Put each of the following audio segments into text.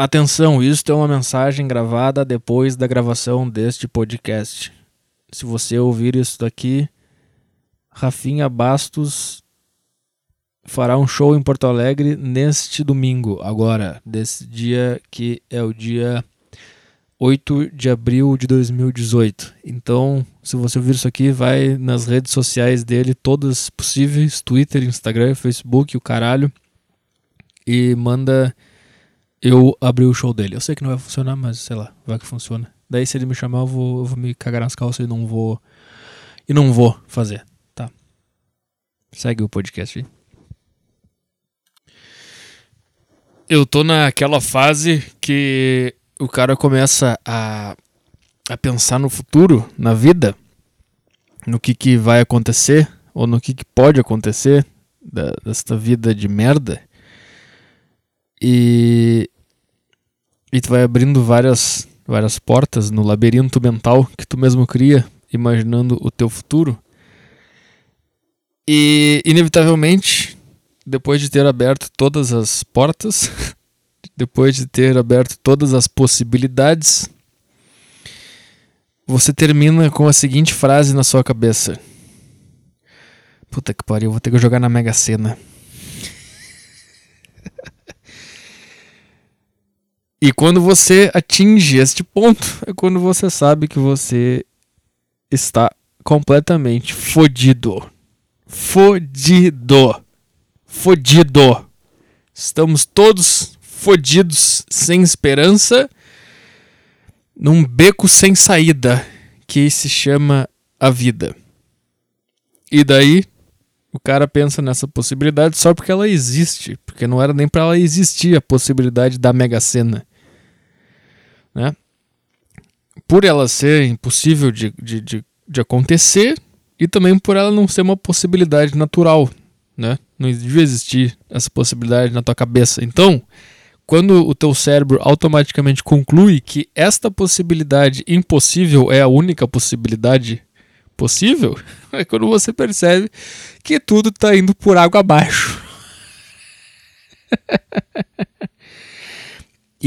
Atenção, isto é uma mensagem gravada depois da gravação deste podcast. Se você ouvir isso daqui, Rafinha Bastos fará um show em Porto Alegre neste domingo, agora, desse dia que é o dia 8 de abril de 2018. Então, se você ouvir isso aqui, vai nas redes sociais dele, todas possíveis, Twitter, Instagram, Facebook, o caralho, e manda eu abrir o show dele. Eu sei que não vai funcionar, mas sei lá, vai que funciona. Daí se ele me chamar, eu vou, eu vou me cagar nas calças e não vou e não vou fazer, tá? Segue o podcast aí. Eu tô naquela fase que o cara começa a, a pensar no futuro, na vida, no que, que vai acontecer, ou no que, que pode acontecer da, desta vida de merda. E, e tu vai abrindo várias, várias portas no labirinto mental que tu mesmo cria, imaginando o teu futuro. E, inevitavelmente, depois de ter aberto todas as portas, depois de ter aberto todas as possibilidades, você termina com a seguinte frase na sua cabeça: Puta que pariu, vou ter que jogar na Mega Sena. E quando você atinge este ponto, é quando você sabe que você está completamente fodido. Fodido fodido. Estamos todos fodidos, sem esperança, num beco sem saída que se chama a vida. E daí o cara pensa nessa possibilidade só porque ela existe, porque não era nem para ela existir a possibilidade da Mega Sena. Né? Por ela ser impossível de, de, de, de acontecer e também por ela não ser uma possibilidade natural né? Não devia existir essa possibilidade na tua cabeça. Então, quando o teu cérebro automaticamente conclui que esta possibilidade impossível é a única possibilidade possível, é quando você percebe que tudo está indo por água abaixo.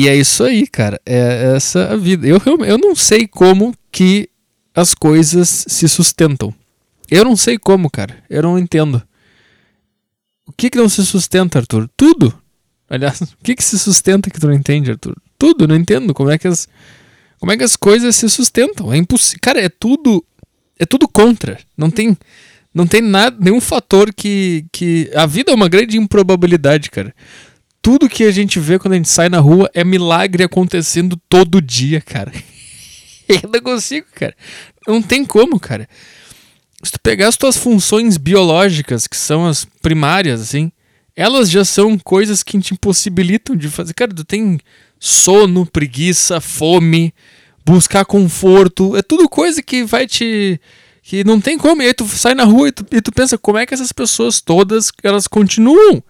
e é isso aí, cara. É essa a vida. Eu, eu não sei como que as coisas se sustentam. Eu não sei como, cara. Eu não entendo. O que, que não se sustenta, Arthur? Tudo. Aliás, o que, que se sustenta que tu não entende, Arthur? Tudo, não entendo como é que as, como é que as coisas se sustentam. É impossível. Cara, é tudo. É tudo contra. Não tem. Não tem nada, nenhum fator que, que. A vida é uma grande improbabilidade, cara. Tudo que a gente vê quando a gente sai na rua é milagre acontecendo todo dia, cara. Eu não consigo, cara. Não tem como, cara se tu pegar as tuas funções biológicas, que são as primárias, assim, elas já são coisas que te impossibilitam de fazer. Cara, tu tem sono, preguiça, fome, buscar conforto, é tudo coisa que vai te. que não tem como. E aí tu sai na rua e tu, e tu pensa, como é que essas pessoas todas elas continuam?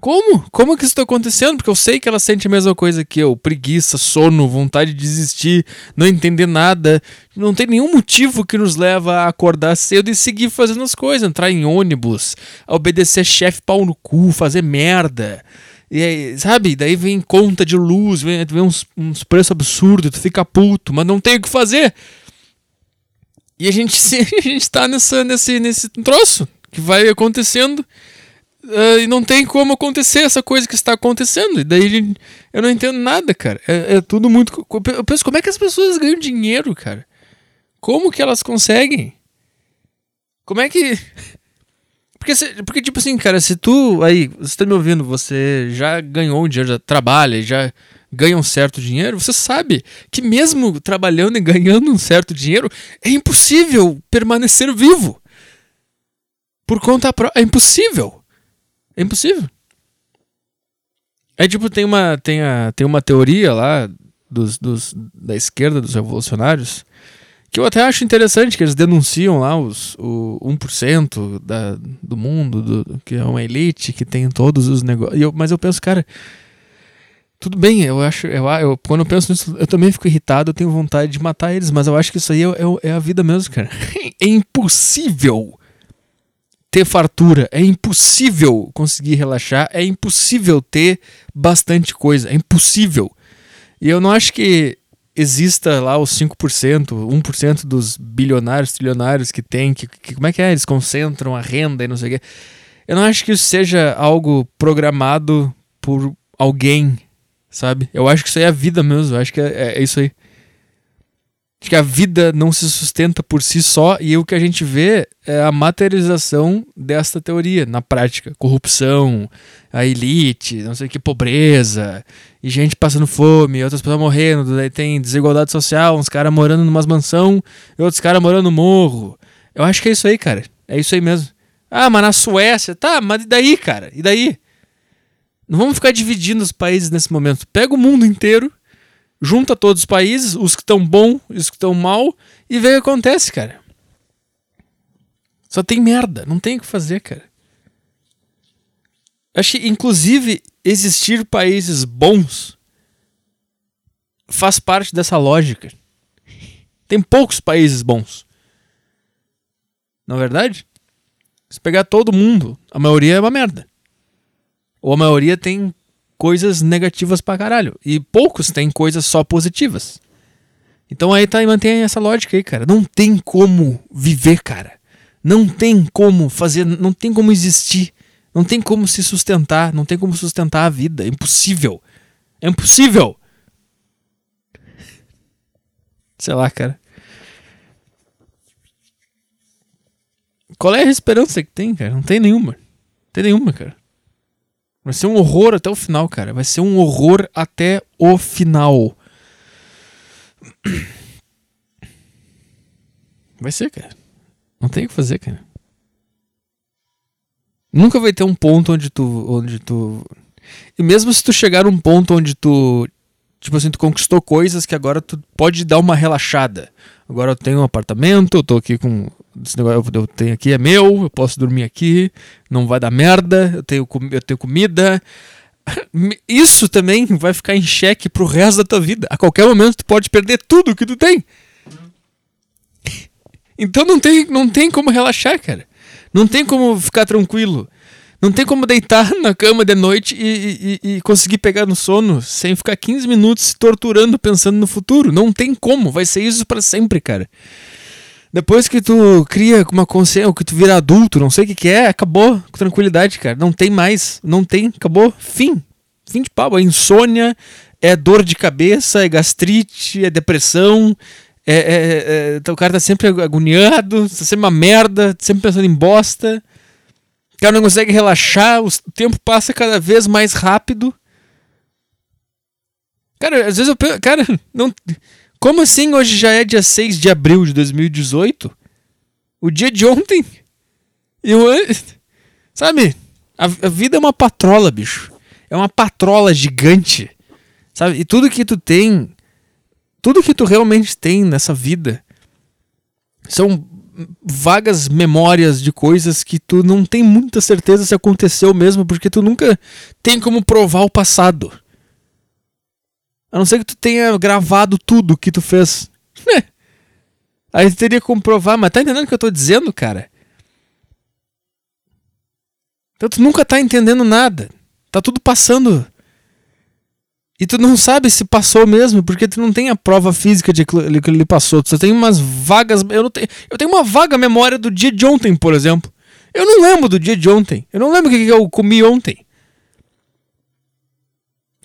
Como? Como que isso está acontecendo? Porque eu sei que ela sente a mesma coisa que eu: preguiça, sono, vontade de desistir, não entender nada. Não tem nenhum motivo que nos leva a acordar cedo e seguir fazendo as coisas, entrar em ônibus, obedecer chefe pau no cu, fazer merda. E aí, sabe? Daí vem conta de luz, vem, vem uns, uns preços absurdos, tu fica puto, mas não tem o que fazer. E a gente, a gente tá nessa, nesse, nesse troço que vai acontecendo uh, e não tem como acontecer essa coisa que está acontecendo. E daí eu não entendo nada, cara. É, é, tudo muito. Eu penso, como é que as pessoas ganham dinheiro, cara? Como que elas conseguem? Como é que. Porque, se, porque, tipo assim, cara, se tu aí, você tá me ouvindo, você já ganhou um dinheiro, já trabalha, já ganha um certo dinheiro, você sabe que mesmo trabalhando e ganhando um certo dinheiro, é impossível permanecer vivo. Por conta própria. É impossível. É impossível. É tipo, tem uma, tem a, tem uma teoria lá dos, dos, da esquerda, dos revolucionários, que eu até acho interessante, que eles denunciam lá os, o 1% da, do mundo, do, que é uma elite, que tem todos os negócios. Mas eu penso, cara, tudo bem, eu acho. Eu, eu, quando eu penso nisso, eu também fico irritado, eu tenho vontade de matar eles, mas eu acho que isso aí é, é, é a vida mesmo, cara. É impossível ter fartura, é impossível conseguir relaxar, é impossível ter bastante coisa, é impossível. E eu não acho que exista lá os 5%, 1% dos bilionários, trilionários que tem, que, que, como é que é? Eles concentram a renda e não sei o quê. Eu não acho que isso seja algo programado por alguém, sabe? Eu acho que isso aí é a vida mesmo, eu acho que é, é, é isso aí. Que a vida não se sustenta por si só e o que a gente vê é a materialização desta teoria na prática. Corrupção, a elite, não sei o que, pobreza, e gente passando fome, outras pessoas morrendo, daí tem desigualdade social, uns caras morando numa mansão e outros caras morando no morro. Eu acho que é isso aí, cara. É isso aí mesmo. Ah, mas na Suécia, tá, mas e daí, cara? E daí? Não vamos ficar dividindo os países nesse momento. Pega o mundo inteiro junta todos os países, os que estão bom, os que estão mal, e vê o que acontece, cara. Só tem merda, não tem o que fazer, cara. Acho que, inclusive, existir países bons faz parte dessa lógica. Tem poucos países bons. Na é verdade, se pegar todo mundo, a maioria é uma merda. Ou a maioria tem coisas negativas pra caralho. E poucos têm coisas só positivas. Então aí tá, mantém essa lógica aí, cara. Não tem como viver, cara. Não tem como fazer, não tem como existir. Não tem como se sustentar, não tem como sustentar a vida. É impossível. É impossível. Sei lá, cara. Qual é a esperança que tem, cara? Não tem nenhuma. Não tem nenhuma, cara. Vai ser um horror até o final, cara. Vai ser um horror até o final. Vai ser, cara. Não tem o que fazer, cara. Nunca vai ter um ponto onde tu. onde tu. E mesmo se tu chegar num ponto onde tu. Tipo assim, tu conquistou coisas que agora tu pode dar uma relaxada. Agora eu tenho um apartamento, eu tô aqui com esse negócio eu tenho aqui é meu, eu posso dormir aqui, não vai dar merda, eu tenho, eu tenho comida. Isso também vai ficar em xeque pro resto da tua vida. A qualquer momento tu pode perder tudo que tu tem. Então não tem, não tem como relaxar, cara. Não tem como ficar tranquilo. Não tem como deitar na cama de noite e, e, e, conseguir pegar no sono sem ficar 15 minutos se torturando pensando no futuro. Não tem como. Vai ser isso para sempre, cara. Depois que tu cria uma consciência, que tu vira adulto, não sei o que, que é, acabou com tranquilidade, cara. Não tem mais, não tem, acabou, fim. Fim de pau. É insônia, é dor de cabeça, é gastrite, é depressão. É, é, é, então o cara tá sempre agoniado, tá sempre uma merda, sempre pensando em bosta. O cara não consegue relaxar, o tempo passa cada vez mais rápido. Cara, às vezes eu penso, cara, não como assim hoje já é dia 6 de abril de 2018? O dia de ontem? Eu, sabe? A, a vida é uma patrola, bicho. É uma patrola gigante. Sabe? E tudo que tu tem, tudo que tu realmente tem nessa vida são vagas memórias de coisas que tu não tem muita certeza se aconteceu mesmo, porque tu nunca tem como provar o passado. A não ser que tu tenha gravado tudo que tu fez. Aí tu teria como provar, mas tá entendendo o que eu tô dizendo, cara? Então tu nunca tá entendendo nada. Tá tudo passando. E tu não sabe se passou mesmo, porque tu não tem a prova física de que ele passou. Tu só tem umas vagas. Eu, não tenho, eu tenho uma vaga memória do dia de ontem, por exemplo. Eu não lembro do dia de ontem. Eu não lembro o que eu comi ontem.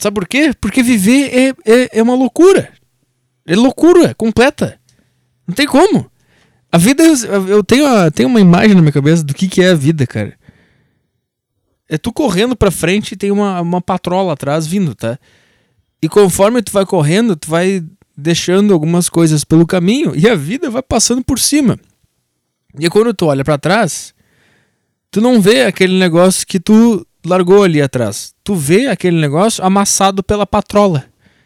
Sabe por quê? Porque viver é, é, é uma loucura. É loucura completa. Não tem como. A vida, eu tenho, a, tenho uma imagem na minha cabeça do que, que é a vida, cara. É tu correndo pra frente e tem uma, uma patrola atrás vindo, tá? E conforme tu vai correndo, tu vai deixando algumas coisas pelo caminho e a vida vai passando por cima. E quando tu olha para trás, tu não vê aquele negócio que tu largou ali atrás. Tu vê aquele negócio amassado pela patrola,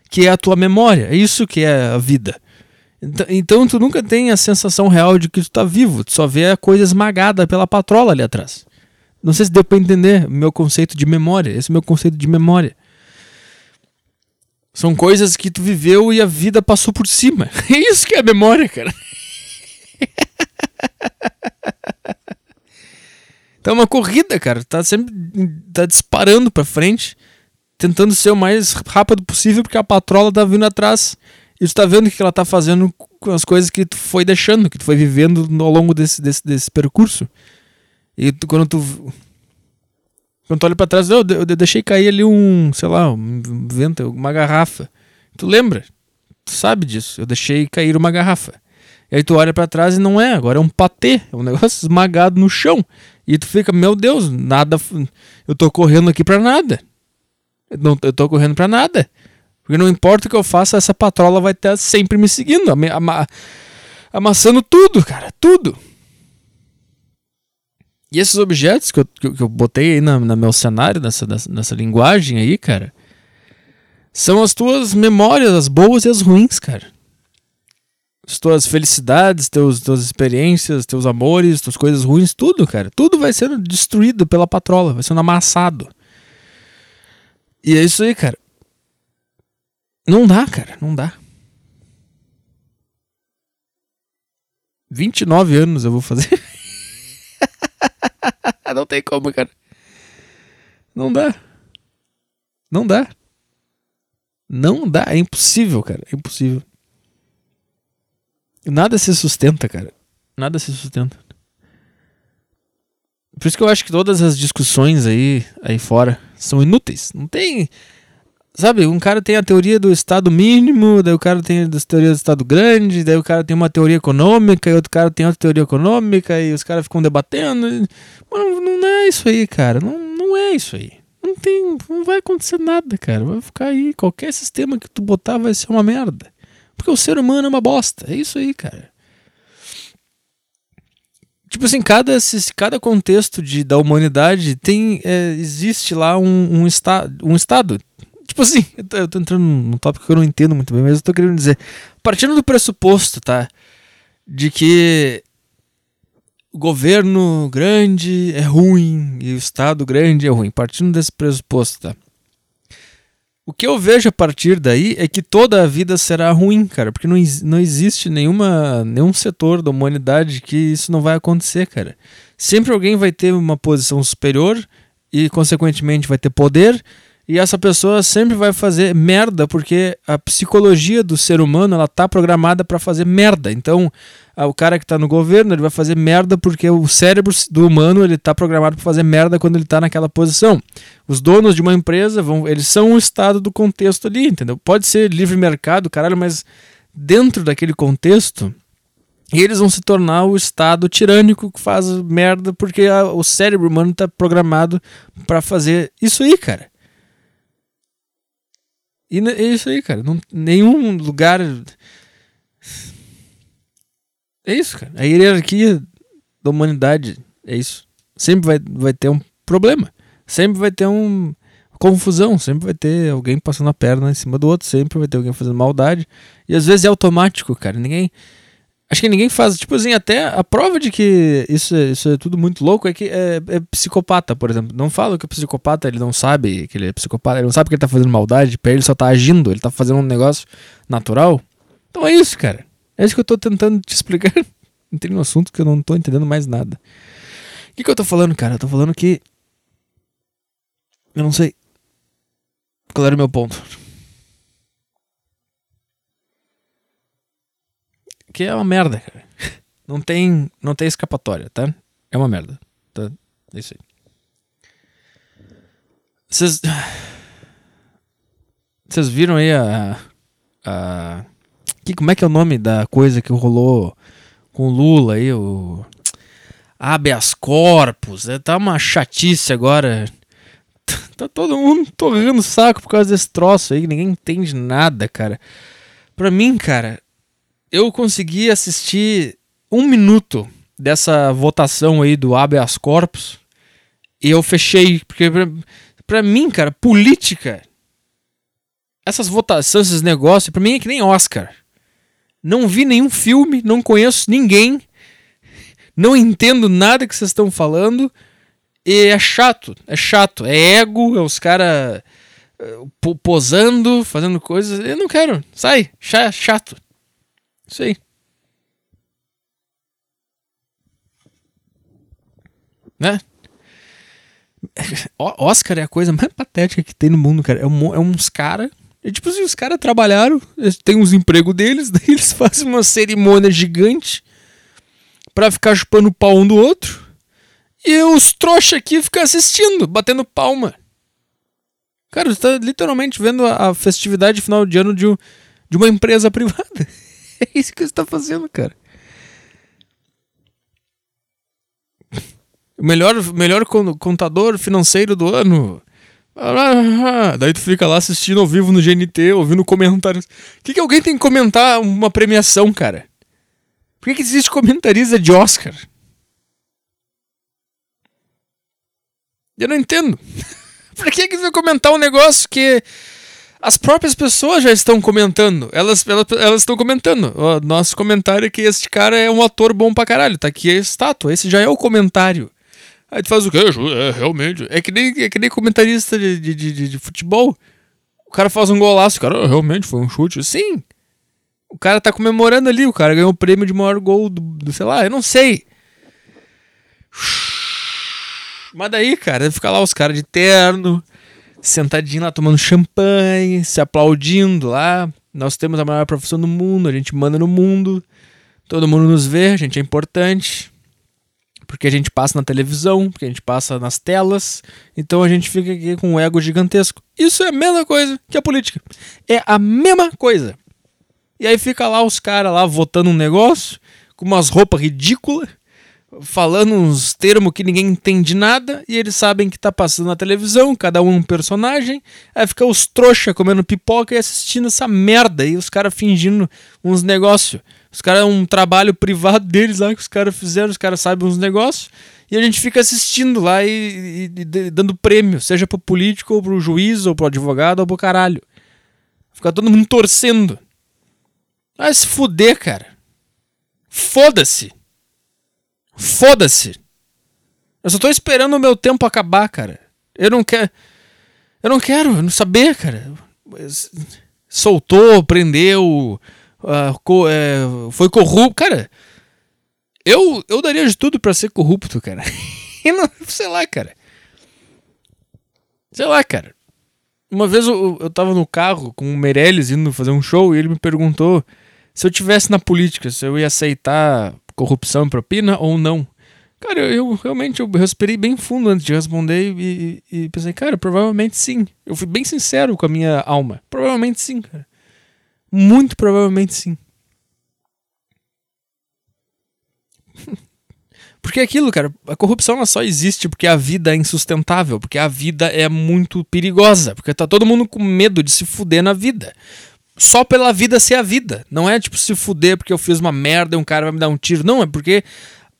que é a tua memória. É isso que é a vida. Então tu nunca tem a sensação real de que tu tá vivo, tu só vê a coisa esmagada pela patrola ali atrás. Não sei se deu para entender meu conceito de memória. Esse é meu conceito de memória. São coisas que tu viveu e a vida passou por cima. É isso que é memória, cara. É uma corrida, cara. Tá sempre tá disparando pra frente, tentando ser o mais rápido possível, porque a patrola tá vindo atrás. E tu tá vendo o que ela tá fazendo com as coisas que tu foi deixando, que tu foi vivendo ao longo desse, desse, desse percurso. E tu, quando tu. Quando tu olha pra trás, eu, eu deixei cair ali um, sei lá, um vento, uma garrafa. Tu lembra? Tu sabe disso. Eu deixei cair uma garrafa. E aí tu olha para trás e não é, agora é um patê, é um negócio esmagado no chão. E tu fica, meu Deus, nada. Eu tô correndo aqui para nada. Eu, não, eu tô correndo para nada. Porque não importa o que eu faça, essa patrola vai estar sempre me seguindo, ama, amassando tudo, cara, tudo. E esses objetos que eu, que, eu botei aí na meu cenário, nessa, nessa, nessa linguagem aí, cara, são as tuas memórias, as boas e as ruins, cara as tuas felicidades, teus, tuas experiências, teus amores, tuas coisas ruins, tudo, cara. Tudo vai sendo destruído pela patrola, vai sendo amassado. E é isso aí, cara. Não dá, cara, não dá. 29 anos eu vou fazer. não tem como, cara. Não dá. Não dá. Não dá, é impossível, cara, é impossível. Nada se sustenta, cara. Nada se sustenta. Por isso que eu acho que todas as discussões aí, aí fora são inúteis. Não tem. Sabe, um cara tem a teoria do estado mínimo, daí o cara tem a teoria do estado grande, daí o cara tem uma teoria econômica, e outro cara tem outra teoria econômica, e os caras ficam debatendo. Mano, não é isso aí, cara. Não, não é isso aí. Não tem. Não vai acontecer nada, cara. Vai ficar aí. Qualquer sistema que tu botar vai ser uma merda. Porque o ser humano é uma bosta. É isso aí, cara. Tipo assim, cada, cada contexto de, da humanidade tem. É, existe lá um, um, esta, um estado. Tipo assim, eu tô, eu tô entrando num tópico que eu não entendo muito bem, mas eu tô querendo dizer. Partindo do pressuposto, tá? De que o governo grande é ruim e o Estado grande é ruim. Partindo desse pressuposto, tá? O que eu vejo a partir daí é que toda a vida será ruim, cara, porque não, não existe nenhuma, nenhum setor da humanidade que isso não vai acontecer, cara. Sempre alguém vai ter uma posição superior e, consequentemente, vai ter poder, e essa pessoa sempre vai fazer merda, porque a psicologia do ser humano ela tá programada para fazer merda. Então, o cara que tá no governo, ele vai fazer merda porque o cérebro do humano, ele tá programado para fazer merda quando ele tá naquela posição. Os donos de uma empresa, vão, eles são o estado do contexto ali, entendeu? Pode ser livre mercado, caralho, mas dentro daquele contexto, eles vão se tornar o estado tirânico que faz merda porque a, o cérebro humano tá programado para fazer isso aí, cara. E é isso aí, cara. Não, nenhum lugar é isso, cara. A hierarquia da humanidade é isso. Sempre vai, vai ter um problema. Sempre vai ter um confusão, sempre vai ter alguém passando a perna em cima do outro, sempre vai ter alguém fazendo maldade. E às vezes é automático, cara. Ninguém. Acho que ninguém faz. Tipo assim, até a prova de que isso é, isso é tudo muito louco é que é, é psicopata, por exemplo. Não fala que o psicopata ele não sabe que ele é psicopata, ele não sabe que ele tá fazendo maldade, pra ele só tá agindo, ele tá fazendo um negócio natural. Então é isso, cara. É isso que eu tô tentando te explicar. Entrei num assunto que eu não tô entendendo mais nada. O que, que eu tô falando, cara? Eu tô falando que. Eu não sei. Qual era o meu ponto? Que é uma merda, cara. Não tem, não tem escapatória, tá? É uma merda. Tá? É isso aí. Vocês. Vocês viram aí a. a que, como é que é o nome da coisa que rolou com o Lula aí? O habeas corpus. Né? Tá uma chatice agora. Tá todo mundo torrando o saco por causa desse troço aí, ninguém entende nada, cara. Pra mim, cara, eu consegui assistir um minuto dessa votação aí do habeas corpus e eu fechei, porque pra, pra mim, cara, política, essas votações, esses negócios, pra mim é que nem Oscar. Não vi nenhum filme, não conheço ninguém, não entendo nada que vocês estão falando. E é chato, é chato. É ego, é os caras uh, posando, fazendo coisas. Eu não quero, sai, chato. Isso aí. Né? Oscar é a coisa mais patética que tem no mundo, cara. É, um, é uns caras. É tipo assim, os caras trabalharam, tem uns empregos deles, daí eles fazem uma cerimônia gigante pra ficar chupando o pau um do outro. E os trouxa aqui ficam assistindo, batendo palma. Cara, você tá literalmente vendo a, festividade final de ano de, de uma empresa privada. É isso que você tá fazendo, cara. Melhor, melhor contador financeiro do ano. Daí tu fica lá assistindo ao vivo no GNT, ouvindo comentários. O que, que alguém tem que comentar uma premiação, cara? Por que, que existe comentarista de Oscar? Eu não entendo. Por que, que você vai comentar um negócio que as próprias pessoas já estão comentando? Elas, elas, elas estão comentando. O nosso comentário é que este cara é um ator bom pra caralho. Tá aqui a estátua. Esse já é o comentário. Aí tu faz o quê? É, realmente. É que nem, é que nem comentarista de, de, de, de futebol. O cara faz um golaço. O cara, ah, realmente, foi um chute. Sim. O cara tá comemorando ali. O cara ganhou o prêmio de maior gol do, do sei lá, eu não sei. Mas daí, cara, ficar lá os caras de terno, sentadinho lá tomando champanhe, se aplaudindo lá. Nós temos a maior profissão do mundo, a gente manda no mundo, todo mundo nos vê, a gente é importante. Porque a gente passa na televisão, porque a gente passa nas telas, então a gente fica aqui com um ego gigantesco. Isso é a mesma coisa que a política. É a mesma coisa. E aí fica lá os caras lá votando um negócio, com umas roupas ridículas, falando uns termos que ninguém entende nada e eles sabem que tá passando na televisão, cada um um personagem. Aí fica os trouxa comendo pipoca e assistindo essa merda e os caras fingindo uns negócios. Os caras é um trabalho privado deles lá que os caras fizeram, os caras sabem uns negócios. E a gente fica assistindo lá e, e, e, dando prêmio, seja pro político, ou pro juiz, ou pro advogado, ou pro caralho. Fica todo mundo torcendo. Vai se fuder, cara. Foda-se. Foda-se. Eu só tô esperando o meu tempo acabar, cara. Eu não quero. Eu não quero não saber, cara. Soltou, prendeu, uh, co é, foi corrupto. Cara, eu, eu daria de tudo para ser corrupto, cara. não, sei lá, cara. Sei lá, cara. Uma vez eu, eu tava no carro com o Meirelles indo fazer um show e ele me perguntou se eu tivesse na política, se eu ia aceitar corrupção e propina ou não. Cara, eu, eu, realmente eu respirei bem fundo antes de responder e, e, pensei, cara, provavelmente sim. Eu fui bem sincero com a minha alma. Provavelmente sim, cara. Muito provavelmente sim. Porque é aquilo, cara, a corrupção ela só existe porque a vida é insustentável, porque a vida é muito perigosa, porque tá todo mundo com medo de se fuder na vida só pela vida ser a vida. Não é tipo se fuder porque eu fiz uma merda e um cara vai me dar um tiro. Não, é porque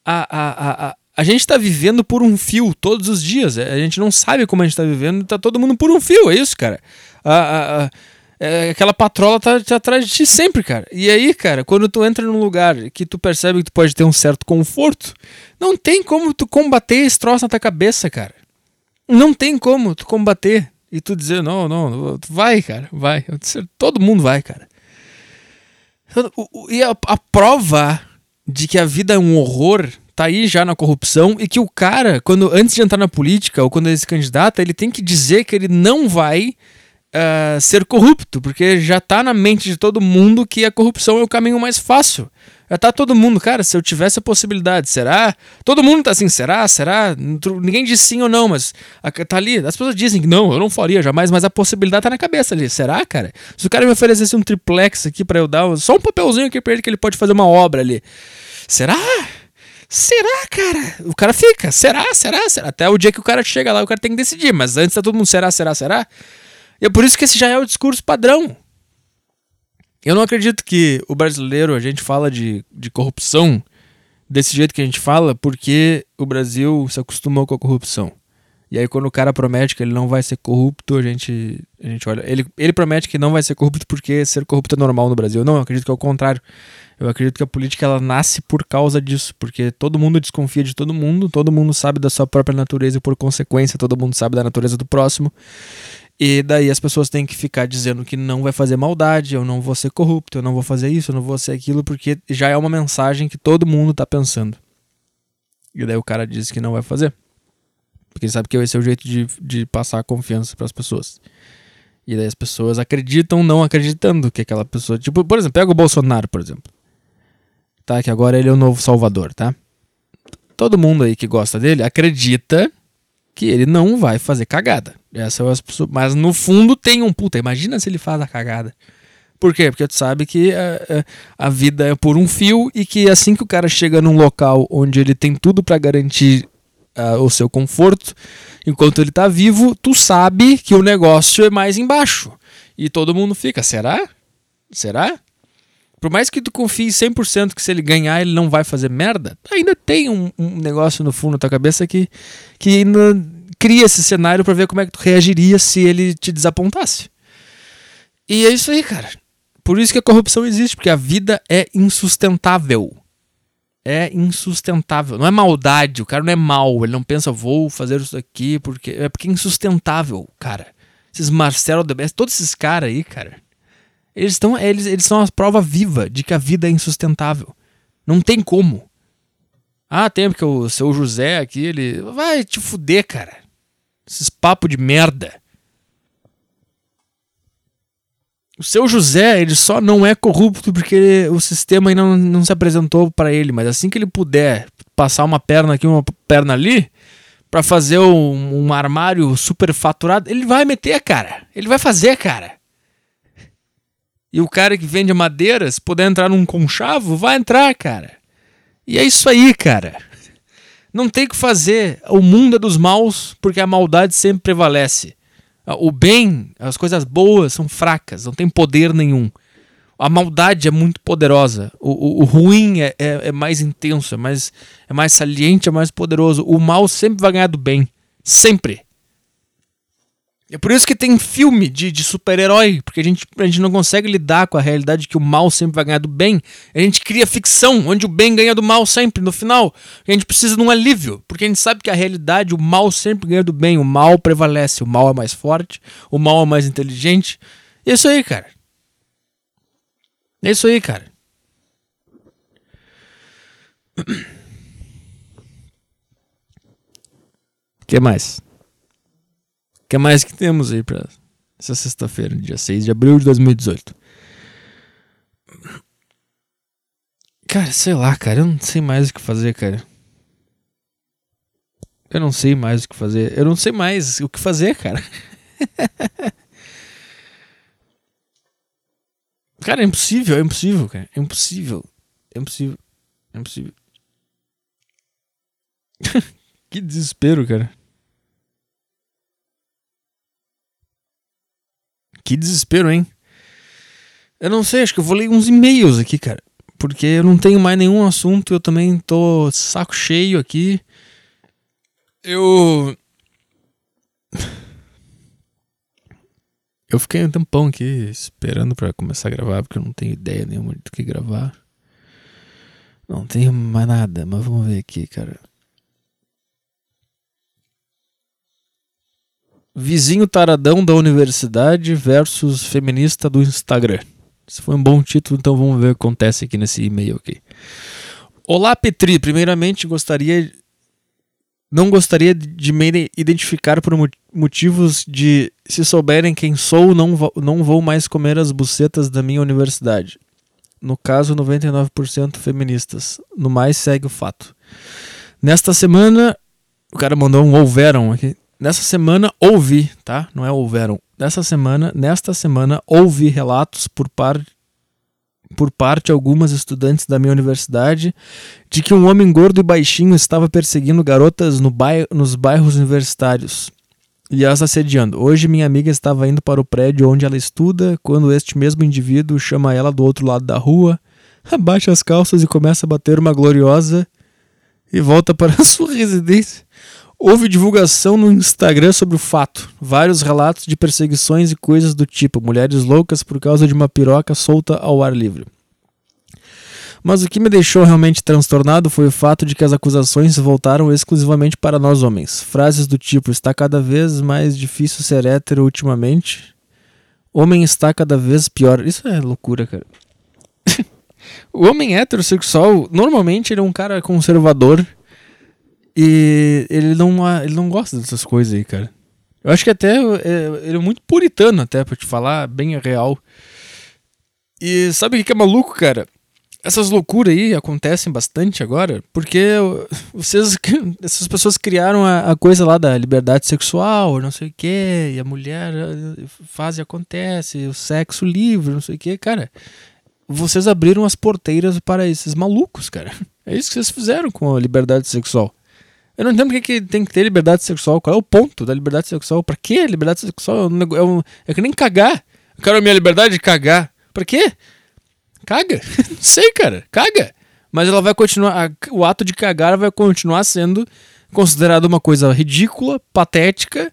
a, a, a, a gente tá vivendo por um fio todos os dias. A gente não sabe como a gente tá vivendo, tá todo mundo por um fio, é isso, cara. A, a, a é, aquela patrola tá, tá, atrás de ti sempre, cara. E aí, cara, quando tu entra num lugar que tu percebe que tu pode ter um certo conforto, não tem como tu combater esse troço na tua cabeça, cara. Não tem como tu combater e tu dizer, não, não, vai, cara, vai. Todo mundo vai, cara. E a, a prova de que a vida é um horror tá aí já na corrupção e que o cara, quando antes de entrar na política ou quando ele se candidata, ele tem que dizer que ele não vai uh, ser corrupto, porque já tá na mente de todo mundo que a corrupção é o caminho mais fácil. Já tá todo mundo, cara, se eu tivesse a possibilidade, será? Todo mundo tá assim, será? Será? Ninguém diz sim ou não, mas tá ali. As pessoas dizem que não, eu não faria jamais, mas a possibilidade tá na cabeça ali. Será, cara? Se o cara me oferecesse um triplex aqui para eu dar só um papelzinho aqui pra ele que ele pode fazer uma obra ali. Será? Será, cara? O cara fica, será, será, será? Até o dia que o cara chega lá, o cara tem que decidir, mas antes tá todo mundo, será, será, será? É por isso que esse já é o discurso padrão. Eu não acredito que o brasileiro, a gente fala de, de corrupção desse jeito que a gente fala, porque o Brasil se acostumou com a corrupção. E aí quando o cara promete que ele não vai ser corrupto, a gente, a gente olha. Ele, ele promete que não vai ser corrupto porque ser corrupto é normal no Brasil. Não, eu acredito que é o contrário. Eu acredito que a política ela nasce por causa disso, porque todo mundo desconfia de todo mundo, todo mundo sabe da sua própria natureza e por consequência todo mundo sabe da natureza do próximo. E daí as pessoas têm que ficar dizendo que não vai fazer maldade, eu não vou ser corrupto, eu não vou fazer isso, eu não vou ser aquilo, porque já é uma mensagem que todo mundo tá pensando. E daí o cara diz que não vai fazer. Porque ele sabe que esse é o jeito de, de passar a confiança para as pessoas. E daí as pessoas acreditam não acreditando que aquela pessoa. Tipo, por exemplo, pega o Bolsonaro, por exemplo. Tá? Que agora ele é o novo salvador, tá? Todo mundo aí que gosta dele acredita que ele não vai fazer cagada. Essa é as pessoas, mas no fundo tem um puta. Imagina se ele faz a cagada. Por quê? Porque tu sabe que a, eh, eh, a, vida é por um fio e que assim que o cara chega num local onde ele tem tudo para garantir uh, o seu conforto, enquanto ele tá vivo, tu sabe que o negócio é mais embaixo. E todo mundo fica, será? Será? Por mais que tu confie 100% que se ele ganhar ele não vai fazer merda, ainda tem um, um negócio no fundo da tua cabeça que, que ainda cria esse cenário para ver como é que tu reagiria se ele te desapontasse. E é isso aí, cara. Por isso que a corrupção existe, porque a vida é insustentável. É insustentável. Não é maldade, o cara não é mal, ele não pensa, vou fazer isso aqui, porque. É porque é insustentável, cara. Esses Marcelo de Best, todos esses caras aí, cara. Eles, estão, eles, eles são a prova viva de que a vida é insustentável. Não tem como. Ah, tem porque o seu José aqui, ele. Vai te fuder, cara. Esses papos de merda. O seu José, ele só não é corrupto porque o sistema ainda não, não se apresentou para ele, mas assim que ele puder passar uma perna aqui, uma perna ali, para fazer um, um, armário super faturado, ele vai meter, cara. Ele vai fazer, cara. E o cara que vende madeira, se puder entrar num conchavo, vai entrar, cara. E é isso aí, cara. Não tem o que fazer. O mundo é dos maus porque a maldade sempre prevalece. O bem, as coisas boas são fracas, não tem poder nenhum. A maldade é muito poderosa. O, o, o ruim é, é, é, mais intenso, é mais, é mais saliente, é mais poderoso. O mal sempre vai ganhar do bem. Sempre. É por isso que tem filme de, de super-herói, porque a gente, a gente não consegue lidar com a realidade que o mal sempre vai ganhar do bem. A gente cria ficção, onde o bem ganha do mal sempre, no final. A gente precisa de um alívio, porque a gente sabe que a realidade, o mal sempre ganha do bem, o mal prevalece, o mal é mais forte, o mal é mais inteligente. E é isso aí, cara. É isso aí, cara. O que mais? O que mais que temos aí pra essa sexta-feira, dia 6 de abril de 2018? Cara, sei lá, cara, eu não sei mais o que fazer, cara. Eu não sei mais o que fazer. Eu não sei mais o que fazer, cara. cara, é impossível, é impossível, cara. É impossível. É impossível. É impossível. que desespero, cara. Que desespero, hein? Eu não sei, acho que eu vou ler uns e-mails aqui, cara. Porque eu não tenho mais nenhum assunto, eu também tô saco cheio aqui. Eu. Eu fiquei um tempão aqui esperando para começar a gravar, porque eu não tenho ideia nenhuma do que gravar. Não tenho mais nada, mas vamos ver aqui, cara. Vizinho taradão da universidade versus feminista do Instagram. Esse foi um bom título, então vamos ver o que acontece aqui nesse e-mail aqui. Olá, Petri. Primeiramente, gostaria não gostaria de me identificar por motivos de se souberem quem sou, não, vou, não vou mais comer as bucetas da minha universidade. No caso, 99% feministas. No mais, segue o fato. Nesta semana, o cara mandou um houveram aqui. Nessa semana ouvi, tá? Não é houveram. Nessa semana, nesta semana ouvi relatos por parte por parte de algumas estudantes da minha universidade de que um homem gordo e baixinho estava perseguindo garotas no bairro, nos bairros universitários e as assediando. Hoje minha amiga estava indo para o prédio onde ela estuda quando este mesmo indivíduo chama ela do outro lado da rua, abaixa as calças e começa a bater uma gloriosa e volta para a sua residência. Houve divulgação no Instagram sobre o fato. Vários relatos de perseguições e coisas do tipo: mulheres loucas por causa de uma piroca solta ao ar livre. Mas o que me deixou realmente transtornado foi o fato de que as acusações voltaram exclusivamente para nós homens. Frases do tipo: está cada vez mais difícil ser hétero ultimamente. Homem está cada vez pior. Isso é loucura, cara. o homem heterossexual, normalmente, ele é um cara conservador E ele não, ele não gosta dessas coisas aí, cara. Eu acho que até é, ele é muito puritano, até, pra te falar, bem real. E sabe o que é maluco, cara? Essas loucuras aí acontecem bastante agora, porque vocês, essas pessoas criaram a, a coisa lá da liberdade sexual, não sei o que, e a mulher eh, faz e acontece, o sexo livre, não sei o que, cara. Vocês abriram as porteiras para esses malucos, cara. É isso que vocês fizeram com a liberdade sexual. Eu não entendo porque que tem que ter liberdade sexual. Qual é o ponto da liberdade sexual? Pra que liberdade sexual? É, um, é, um, é que nem cagar. Eu quero a minha liberdade de cagar. Pra quê? Caga. não sei, cara. Caga. Mas ela vai continuar. O ato de cagar vai continuar sendo considerado uma coisa ridícula, patética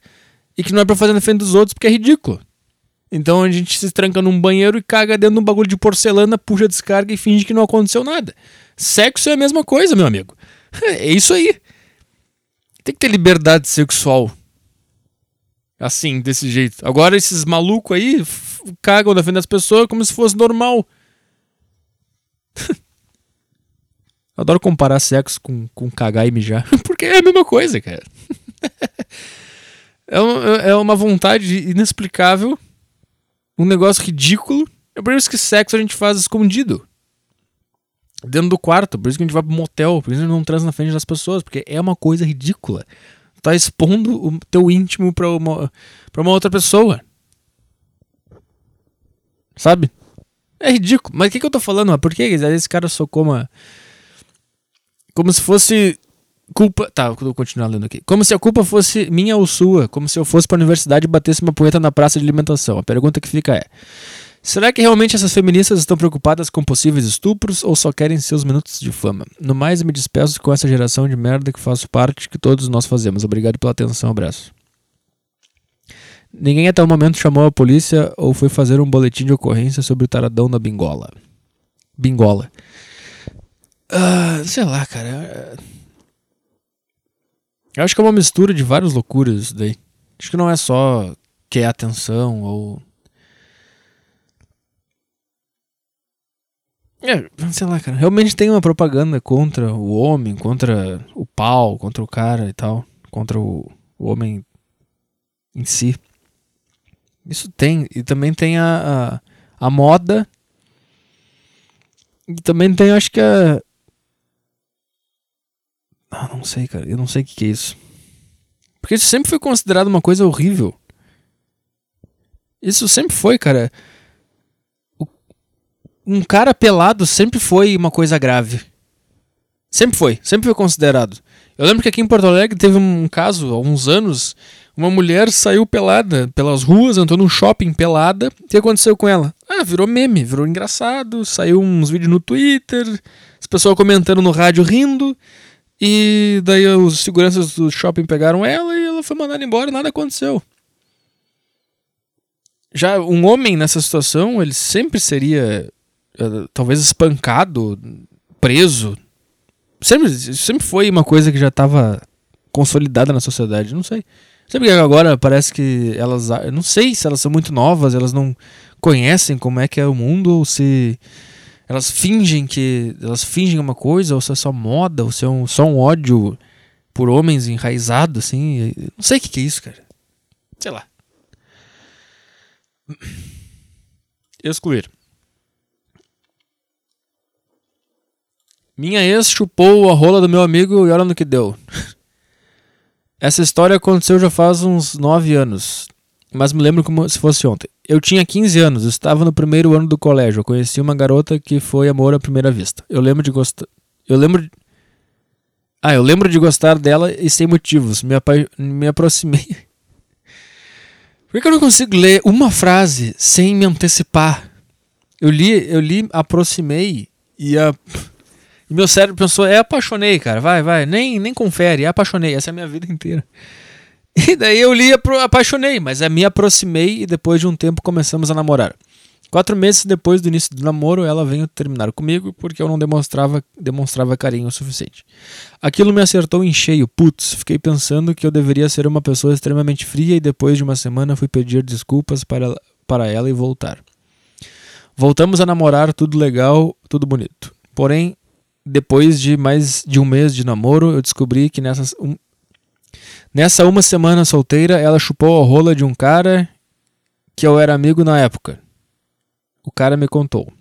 e que não é pra fazer na frente dos outros porque é ridículo. Então a gente se tranca num banheiro e caga dentro de um bagulho de porcelana, puxa a descarga e finge que não aconteceu nada. Sexo é a mesma coisa, meu amigo. É isso aí. Tem que ter liberdade sexual. Assim, desse jeito. Agora esses malucos aí cagam na frente das pessoas como se fosse normal. Adoro comparar sexo com, com cagar e mijar. Porque é a mesma coisa, cara. é, uma, é uma vontade inexplicável. Um negócio ridículo. É por isso que sexo a gente faz escondido dentro do quarto. Por isso que a gente vai pro motel, por isso que a gente não transa na frente das pessoas, porque é uma coisa ridícula. Tá expondo o teu íntimo pra uma, pra uma outra pessoa. Sabe? É ridículo. Mas o que, que eu tô falando? Por que esse cara socou uma. Como se fosse culpa. Tá, vou continuar lendo aqui. Como se a culpa fosse minha ou sua. Como se eu fosse pra universidade e batesse uma poeta na praça de alimentação. A pergunta que fica é: Será que realmente essas feministas estão preocupadas com possíveis estupros ou só querem seus minutos de fama? No mais, me despeço com essa geração de merda que faço parte, que todos nós fazemos. Obrigado pela atenção, abraço. Ninguém até o momento chamou a polícia ou foi fazer um boletim de ocorrência sobre o taradão da bingola. Bingola. Uh, sei lá, cara. Eu acho que é uma mistura de várias loucuras daí. Acho que não é só quer atenção ou É, sei lá, cara. Realmente tem uma propaganda contra o homem, contra o pau, contra o cara e tal. Contra o, o homem em si. Isso tem. E também tem a, a, a moda. E também tem, acho que a. Ah, não sei, cara. Eu não sei o que, que é isso. Porque isso sempre foi considerado uma coisa horrível. Isso sempre foi, cara um cara pelado sempre foi uma coisa grave. Sempre foi, sempre foi considerado. Eu lembro que aqui em Porto Alegre teve um caso, há uns anos, uma mulher saiu pelada pelas ruas, entrou num shopping pelada. O que aconteceu com ela? Ah, virou meme, virou engraçado, saiu uns vídeos no Twitter, as pessoas comentando no rádio rindo. E daí os seguranças do shopping pegaram ela e ela foi mandada embora e nada aconteceu. Já um homem nessa situação, ele sempre seria talvez espancado, preso. Sempre, sempre foi uma coisa que já estava consolidada na sociedade, não sei. Sempre que agora parece que elas. Eu não sei se elas são muito novas, elas não conhecem como é que é o mundo, ou se elas fingem que. Elas fingem uma coisa, ou se é só moda, ou se é um, só um ódio por homens enraizado, assim. Não sei o que, que é isso, cara. Sei lá. Excluir. Minha ex chupou a rola do meu amigo e olha no que deu. Essa história aconteceu já faz uns 9 anos, mas me lembro como se fosse ontem. Eu tinha 15 anos, estava no primeiro ano do colégio. Eu conheci uma garota que foi amor à primeira vista. Eu lembro de gostar. Eu lembro. Ah, eu lembro de gostar dela e sem motivos. Me, apa... me aproximei. Por que eu não consigo ler uma frase sem me antecipar? Eu li, eu li, aproximei e a. E meu cérebro pensou, é apaixonei, cara, vai, vai, nem, nem confere, é apaixonei, essa é a minha vida inteira. E daí eu li apaixonei, mas me aproximei e depois de um tempo começamos a namorar. Quatro meses depois do início do namoro, ela veio terminar comigo porque eu não demonstrava, demonstrava carinho o suficiente. Aquilo me acertou em cheio, putz, fiquei pensando que eu deveria ser uma pessoa extremamente fria e depois de uma semana fui pedir desculpas para, para ela e voltar. Voltamos a namorar, tudo legal, tudo bonito. Porém, depois de mais de um mês de namoro, eu descobri que nessas, um, nessa uma semana solteira ela chupou a rola de um cara que eu era amigo na época. O cara me contou.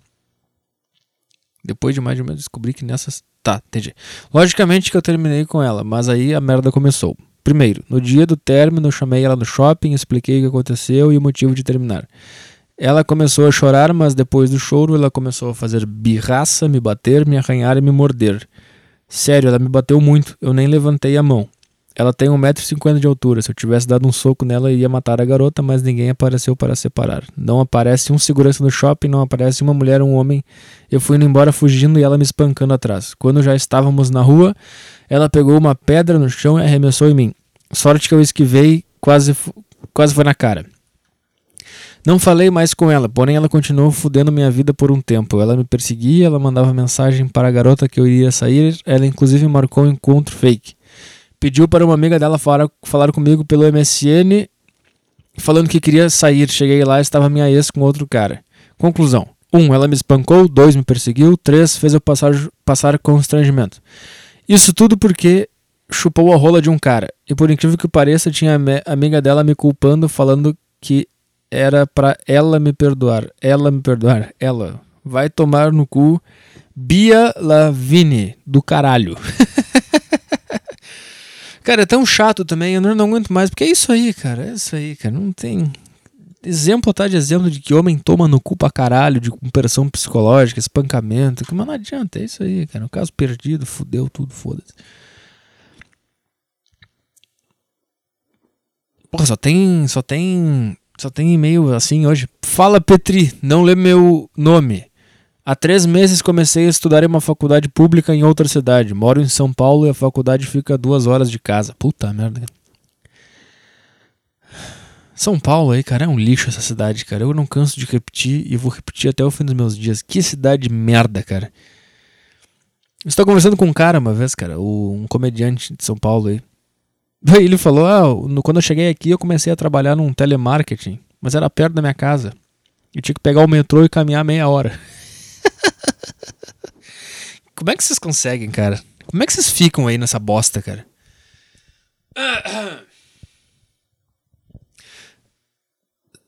Depois de mais de um mês, descobri que nessas. Tá, entendi. Logicamente que eu terminei com ela, mas aí a merda começou. Primeiro, no dia do término, eu chamei ela no shopping, expliquei o que aconteceu e o motivo de terminar. Ela começou a chorar, mas depois do choro ela começou a fazer birraça, me bater, me arranhar e me morder. Sério, ela me bateu muito, eu nem levantei a mão. Ela tem 1,50m de altura. Se eu tivesse dado um soco nela, ia matar a garota, mas ninguém apareceu para separar. Não aparece um segurança no shopping, não aparece uma mulher um homem. Eu fui indo embora fugindo e ela me espancando atrás. Quando já estávamos na rua, ela pegou uma pedra no chão e arremessou em mim. Sorte que eu esquivei, quase, quase foi na cara. Não falei mais com ela, porém ela continuou fudendo minha vida por um tempo. Ela me perseguia, ela mandava mensagem para a garota que eu iria sair, ela inclusive marcou um encontro fake pediu para uma amiga dela falar, falar comigo pelo MSN, falando que queria sair. Cheguei lá estava minha ex com outro cara. Conclusão: 1. Um, ela me espancou. 2. Me perseguiu. 3. Fez eu passar, passar constrangimento. Isso tudo porque chupou a rola de um cara. E por incrível que pareça, tinha a amiga dela me culpando, falando que era para ela me perdoar. Ela me perdoar. Ela. Vai tomar no cu. Bia Lavigne, do caralho. Cara, é tão chato também, eu não, aguento mais, porque é isso aí, cara, é isso aí, cara, não tem... Exemplo tá de exemplo de que homem toma no cu pra caralho, de compressão psicológica, espancamento, mas não adianta, é isso aí, cara, o caso perdido, fudeu tudo, foda-se. Porra, só tem, só tem, só tem e-mail assim hoje. Fala Petri, não lê meu nome. Há três meses comecei a estudar em uma faculdade pública em outra cidade. Moro em São Paulo e a faculdade fica a duas horas de casa. Puta merda. São Paulo aí, cara, é um lixo essa cidade, cara. Eu não canso de repetir e vou repetir até o fim dos meus dias. Que cidade merda, cara. Estava conversando com um cara uma vez, cara, um comediante de São Paulo aí. Daí ele falou: Ah, quando eu cheguei aqui eu comecei a trabalhar num telemarketing, mas era perto da minha casa. Eu tinha que pegar o metrô e caminhar meia hora. Como é que vocês conseguem, cara? Como é que vocês ficam aí nessa bosta, cara?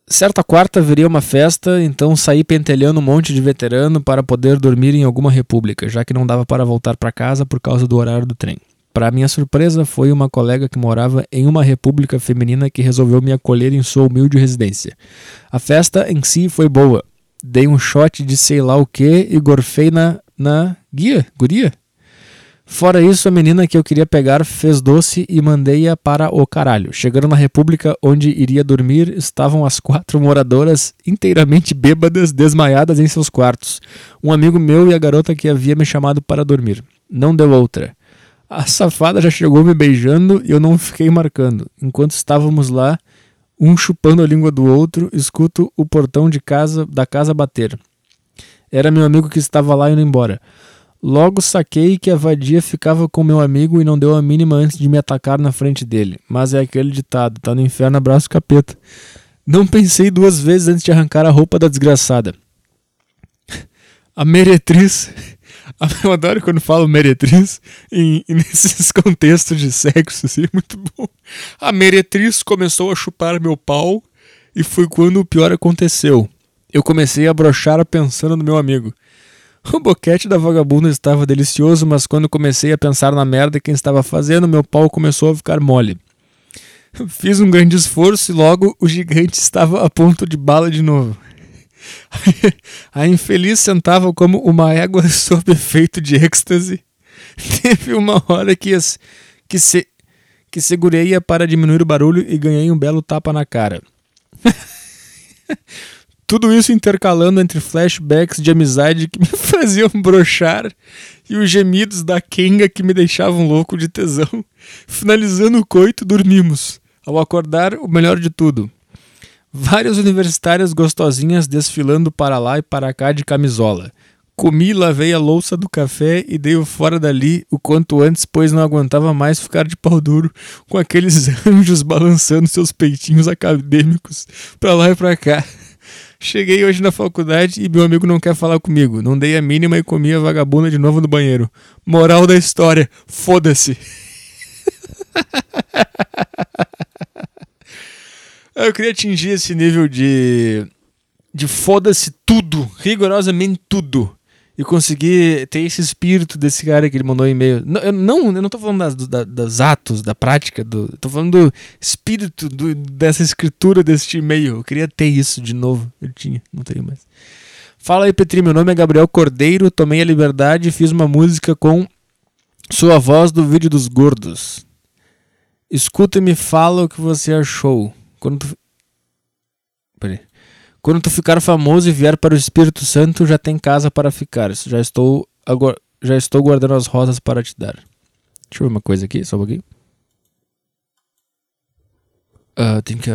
Certa quarta viria uma festa, então saí pentelhando um monte de veterano para poder dormir em alguma república, já que não dava para voltar para casa por causa do horário do trem. Para minha surpresa, foi uma colega que morava em uma república feminina que resolveu me acolher em sua humilde residência. A festa em si foi boa, dei um shot de sei lá o que e gorfei na, na guia, guria. Fora isso, a menina que eu queria pegar fez doce e mandei-a para o caralho. Chegando na república onde iria dormir, estavam as quatro moradoras inteiramente bêbadas, desmaiadas em seus quartos. Um amigo meu e a garota que havia me chamado para dormir. Não deu outra. A safada já chegou me beijando e eu não fiquei marcando. Enquanto estávamos lá, um chupando a língua do outro, escuto o portão de casa da casa bater. Era meu amigo que estava lá indo embora. Logo saquei que a vadia ficava com meu amigo e não deu a mínima antes de me atacar na frente dele. Mas é aquele ditado: tá no inferno, abraço capeta. Não pensei duas vezes antes de arrancar a roupa da desgraçada. A meretriz Eu adoro quando falo meretriz em, nesses contextos de sexo, assim, muito bom. A meretriz começou a chupar meu pau e foi quando o pior aconteceu. Eu comecei a brochar pensando no meu amigo. O boquete da vagabunda estava delicioso, mas quando comecei a pensar na merda que estava fazendo, meu pau começou a ficar mole. Fiz um grande esforço e logo o gigante estava a ponto de bala de novo. A infeliz sentava como uma égua sob efeito de êxtase. Teve uma hora que, as, que, se, que segurei-a para diminuir o barulho e ganhei um belo tapa na cara. Tudo isso intercalando entre flashbacks de amizade que me faziam brochar e os gemidos da Kenga que me deixavam louco de tesão. Finalizando o coito, dormimos. Ao acordar, o melhor de tudo. Várias universitárias gostosinhas desfilando para lá e para cá de camisola. Comi, lavei a louça do café e dei-o fora dali o quanto antes, pois não aguentava mais ficar de pau duro com aqueles anjos balançando seus peitinhos acadêmicos para lá e para cá. Cheguei hoje na faculdade e meu amigo não quer falar comigo. Não dei a mínima e comi a vagabunda de novo no banheiro. Moral da história: foda-se. Eu queria atingir esse nível de. de foda-se tudo, rigorosamente tudo. E conseguir ter esse espírito desse cara que ele mandou e-mail. Não, eu não, eu não tô falando das, das, atos, da prática, do, tô falando do espírito do, dessa escritura deste e-mail. Eu queria ter isso de novo. Eu tinha, não tenho mais. Fala aí, Petri. Meu nome é Gabriel Cordeiro. Tomei a liberdade e fiz uma música com sua voz do vídeo dos gordos. Escuta e me fala o que você achou. Quando tu... Peraí. Quando tu ficar famoso e vier para o Espírito Santo, já tem casa para ficar. Já estou agora, já estou guardando as rosas para te dar. Deixa eu ver uma coisa aqui, só um pouquinho. Uh, tem que.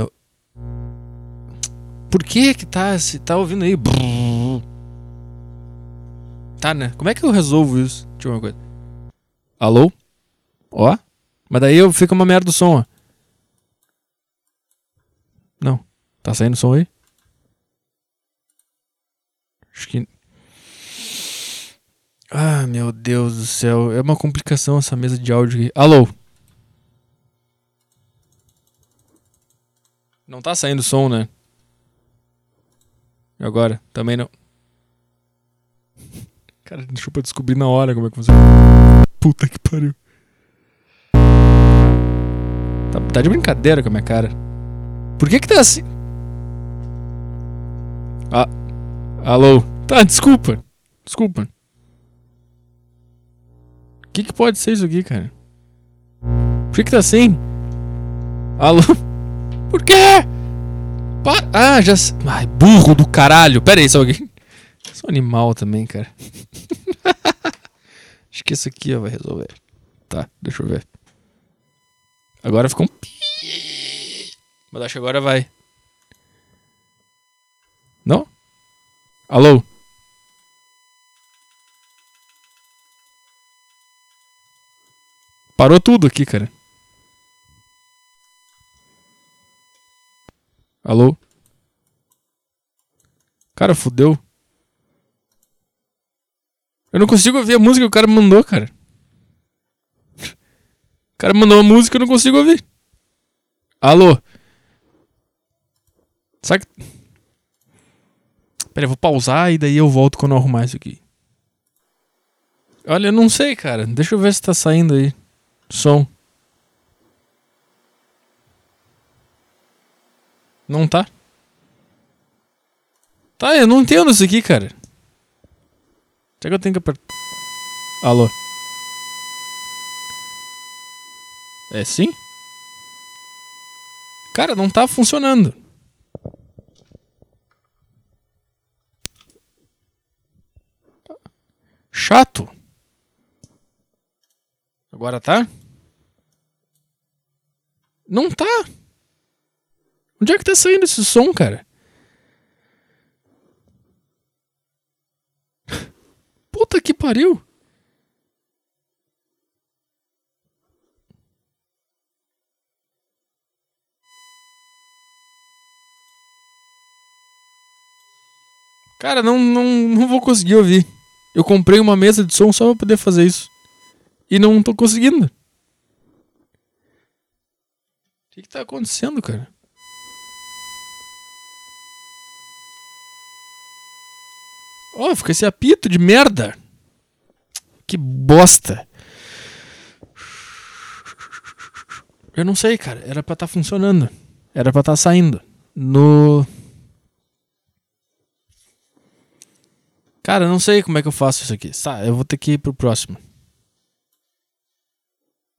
Por que que tá, se tá ouvindo aí? Tá, né? Como é que eu resolvo isso? Deixa eu ver uma coisa. Alô? Ó? Mas daí eu fica uma merda o som, ó. Não. Tá saindo som aí? Acho que. Ah, meu Deus do céu. É uma complicação essa mesa de áudio aqui. Alô? Não tá saindo som, né? E agora? Também não. Cara, deixa eu descobrir na hora como é que funciona. Puta que pariu. Tá, tá de brincadeira com a minha cara. Por que que tá assim? Ah. Alô? Tá, desculpa. Desculpa. O que que pode ser isso aqui, cara? Por que que tá assim? Alô? Por quê? Pa ah, já... Ai, burro do caralho. Pera aí, só alguém... Sou animal também, cara. Acho que isso aqui vai resolver. Tá, deixa eu ver. Agora ficou um Mas acho que agora vai. Não? Alô? Parou tudo aqui, cara. Alô? Cara, fudeu. Eu não consigo ouvir a música que o cara mandou, cara. O cara mandou uma música e eu não consigo ouvir. Alô? Sabe que... Pera, eu vou pausar e daí eu volto quando eu arrumar isso aqui. Olha, eu não sei, cara. Deixa eu ver se tá saindo aí. Som. Não tá? Tá, eu não entendo isso aqui, cara. Será que eu tenho que apertar? Alô? É sim? Cara, não tá funcionando. Chato. Agora tá? Não tá. Onde é que tá saindo esse som, cara? Puta que pariu. Cara, não, não, não vou conseguir ouvir. Eu comprei uma mesa de som só pra poder fazer isso. E não tô conseguindo. O que, que tá acontecendo, cara? Ó, oh, fica esse apito de merda. Que bosta. Eu não sei, cara. Era pra estar tá funcionando. Era pra estar tá saindo. No. Cara, eu não sei como é que eu faço isso aqui. Tá, eu vou ter que ir pro próximo.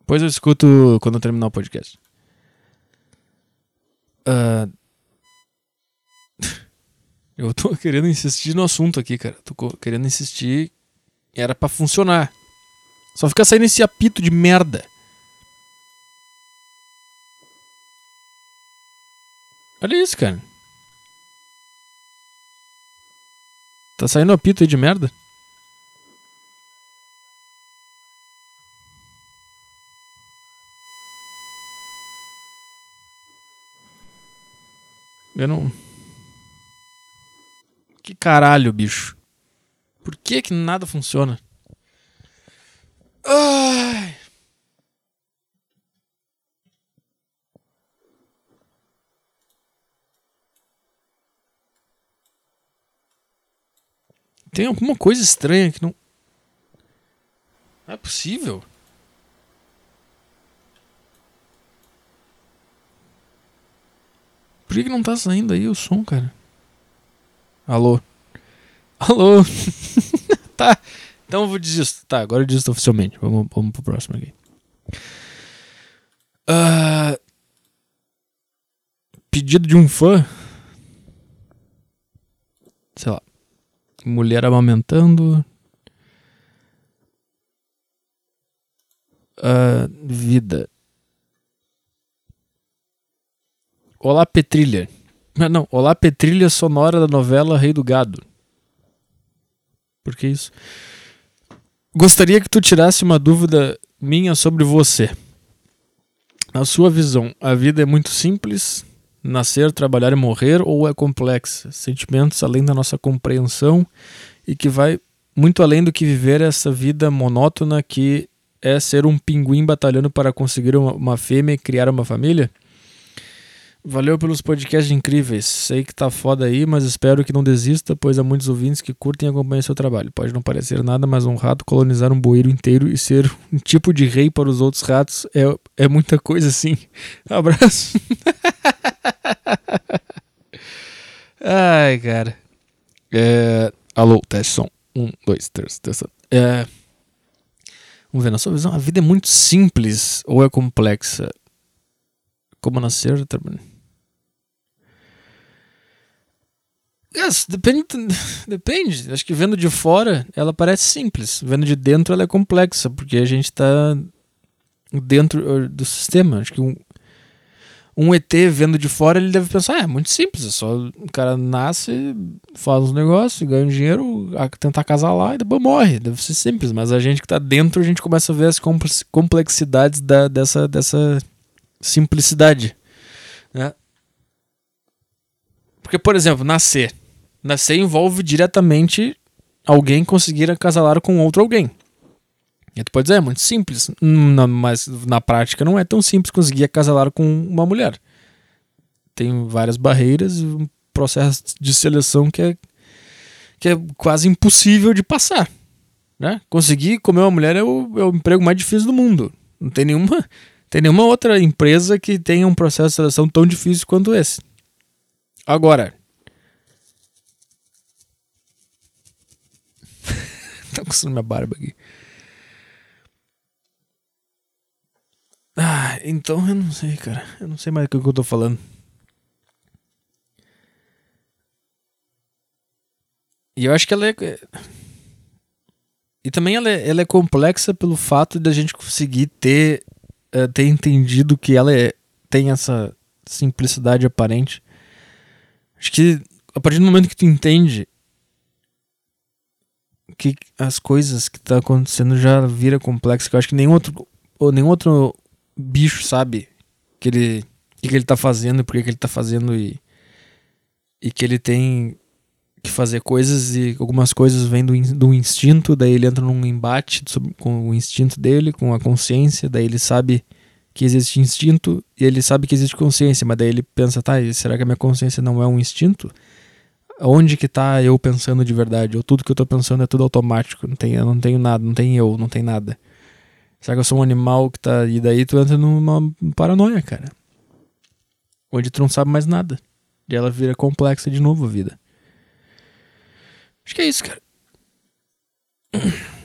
Depois eu escuto quando eu terminar o podcast. Uh... Eu tô querendo insistir no assunto aqui, cara. Tô querendo insistir. Era para funcionar. Só fica saindo esse apito de merda. Olha isso, cara. Tá saindo apito aí de merda? Eu não. Que caralho, bicho. Por que que nada funciona? Ai. Tem alguma coisa estranha que não. Não é possível. Por que, que não tá saindo aí o som, cara? Alô? Alô? tá. Então eu vou desistir. Tá, agora eu desisto oficialmente. Vamos, vamos pro próximo aqui. Uh, pedido de um fã. Sei lá. Mulher amamentando. Uh, vida. Olá, Petrilha. Não, não, Olá, Petrilha sonora da novela Rei do Gado. Por que isso? Gostaria que tu tirasse uma dúvida minha sobre você. Na sua visão, a vida é muito simples? Nascer, trabalhar e morrer? Ou é complexa? Sentimentos além da nossa compreensão e que vai muito além do que viver essa vida monótona que é ser um pinguim batalhando para conseguir uma, uma fêmea e criar uma família? Valeu pelos podcasts incríveis. Sei que tá foda aí, mas espero que não desista, pois há muitos ouvintes que curtem e acompanham seu trabalho. Pode não parecer nada, mas um rato colonizar um bueiro inteiro e ser um tipo de rei para os outros ratos é, é muita coisa sim. Abraço. Ai, cara. É... Alô, teste som. Um, dois, três, testando. É... Vamos ver, na sua visão, a vida é muito simples ou é complexa? Como nascer? Yes, depende, depende. Acho que vendo de fora ela parece simples. Vendo de dentro ela é complexa, porque a gente está dentro do sistema. Acho que um, um ET vendo de fora ele deve pensar: ah, é muito simples. É só o cara nasce, faz uns negócios, ganha um dinheiro, tentar casar lá e depois morre. Deve ser simples. Mas a gente que está dentro, a gente começa a ver as complexidades da, dessa, dessa simplicidade. Né? Porque, por exemplo, nascer. Nascer envolve diretamente alguém conseguir acasalar com outro alguém. E tu pode dizer, é muito simples, mas na prática não é tão simples conseguir acasalar com uma mulher. Tem várias barreiras um processo de seleção que é, que é quase impossível de passar. Né? Conseguir comer uma mulher é o, é o emprego mais difícil do mundo. Não tem nenhuma, tem nenhuma outra empresa que tenha um processo de seleção tão difícil quanto esse. Agora, tá coçando minha barba aqui. Ah, então eu não sei, cara. Eu não sei mais o que eu tô falando. E eu acho que ela é. E também ela é, ela é complexa pelo fato de a gente conseguir ter, uh, ter entendido que ela é, tem essa simplicidade aparente. Acho que a partir do momento que tu entende que as coisas que tá acontecendo já vira complexo, que eu acho que nenhum outro, ou nenhum outro bicho sabe que ele que, que ele tá fazendo, por que, ele tá fazendo e e que ele tem que fazer coisas e algumas coisas vêm do, do instinto, daí ele entra num embate com o instinto dele, com a consciência, daí ele sabe que existe instinto e ele sabe que existe consciência, mas daí ele pensa, tá, será que a minha consciência não é um instinto? Onde que tá eu pensando de verdade? Ou tudo que eu tô pensando é tudo automático, não tem, eu não tenho nada, não tem eu, não tem nada. Será que eu sou um animal que tá. E daí tu entra numa paranoia, cara. Onde tu não sabe mais nada. E ela vira complexa de novo a vida. Acho que é isso, cara.